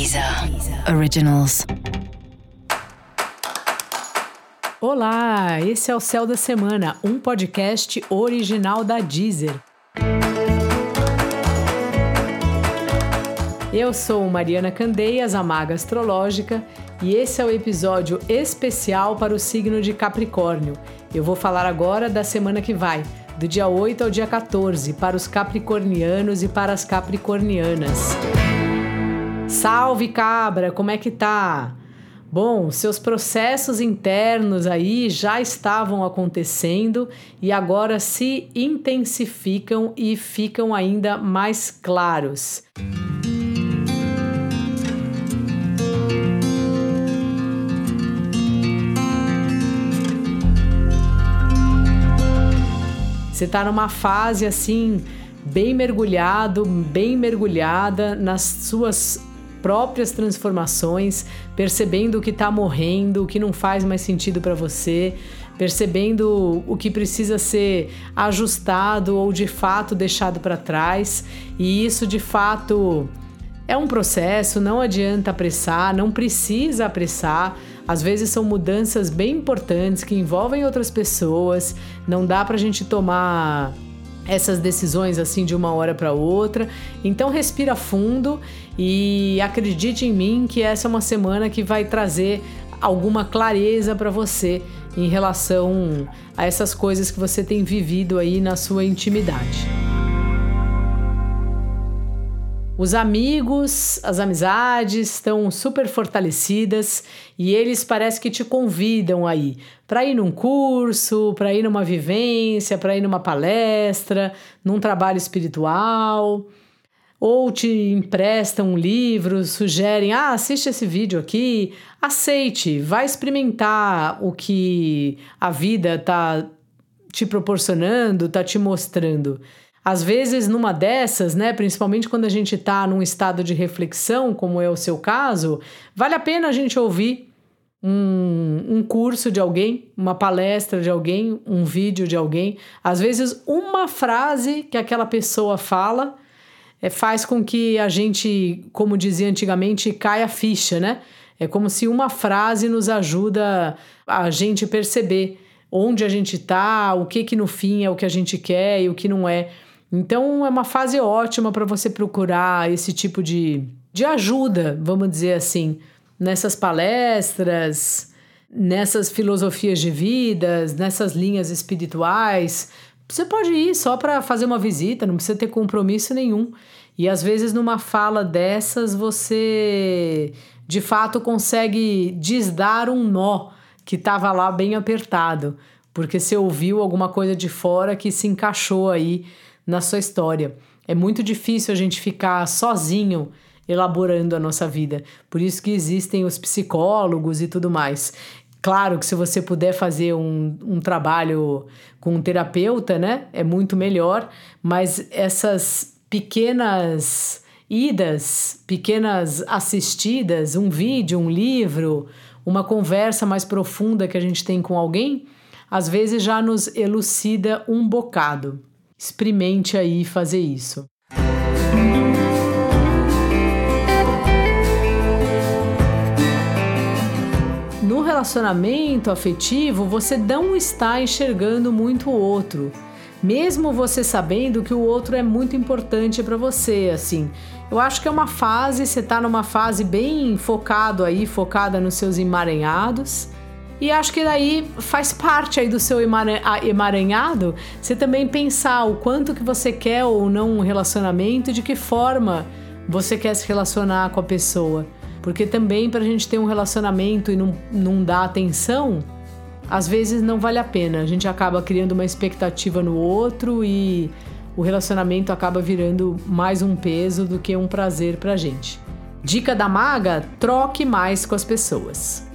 Deezer Originals. Olá, esse é o Céu da Semana, um podcast original da Deezer. Eu sou Mariana Candeias, a Maga Astrológica, e esse é o episódio especial para o signo de Capricórnio. Eu vou falar agora da semana que vai, do dia 8 ao dia 14, para os capricornianos e para as capricornianas. Salve cabra, como é que tá? Bom, seus processos internos aí já estavam acontecendo e agora se intensificam e ficam ainda mais claros. Você está numa fase assim, bem mergulhado, bem mergulhada nas suas próprias transformações, percebendo o que está morrendo, o que não faz mais sentido para você, percebendo o que precisa ser ajustado ou de fato deixado para trás. E isso de fato é um processo, não adianta apressar, não precisa apressar. Às vezes são mudanças bem importantes que envolvem outras pessoas, não dá para a gente tomar essas decisões assim de uma hora para outra. Então respira fundo e acredite em mim que essa é uma semana que vai trazer alguma clareza para você em relação a essas coisas que você tem vivido aí na sua intimidade. Os amigos, as amizades estão super fortalecidas e eles parece que te convidam aí para ir num curso, para ir numa vivência, para ir numa palestra, num trabalho espiritual, ou te emprestam um livro, sugerem: "Ah, assiste esse vídeo aqui, aceite, vai experimentar o que a vida tá te proporcionando, tá te mostrando". Às vezes, numa dessas, né, principalmente quando a gente está num estado de reflexão, como é o seu caso, vale a pena a gente ouvir um, um curso de alguém, uma palestra de alguém, um vídeo de alguém. Às vezes, uma frase que aquela pessoa fala é, faz com que a gente, como dizia antigamente, caia a ficha, né? É como se uma frase nos ajuda a gente perceber onde a gente está, o que que no fim é o que a gente quer e o que não é. Então é uma fase ótima para você procurar esse tipo de, de ajuda, vamos dizer assim, nessas palestras, nessas filosofias de vidas, nessas linhas espirituais. Você pode ir só para fazer uma visita, não precisa ter compromisso nenhum. E às vezes numa fala dessas você de fato consegue desdar um nó que estava lá bem apertado, porque você ouviu alguma coisa de fora que se encaixou aí na sua história. É muito difícil a gente ficar sozinho elaborando a nossa vida. Por isso que existem os psicólogos e tudo mais. Claro que se você puder fazer um, um trabalho com um terapeuta, né? É muito melhor, mas essas pequenas idas, pequenas assistidas, um vídeo, um livro, uma conversa mais profunda que a gente tem com alguém, às vezes já nos elucida um bocado. Experimente aí fazer isso. No relacionamento afetivo, você não está enxergando muito o outro, mesmo você sabendo que o outro é muito importante para você, assim. Eu acho que é uma fase, você está numa fase bem focado aí, focada nos seus emaranhados e acho que daí faz parte aí do seu emaranhado você também pensar o quanto que você quer ou não um relacionamento e de que forma você quer se relacionar com a pessoa. Porque também para a gente ter um relacionamento e não, não dar atenção, às vezes não vale a pena. A gente acaba criando uma expectativa no outro e o relacionamento acaba virando mais um peso do que um prazer pra gente. Dica da maga: troque mais com as pessoas.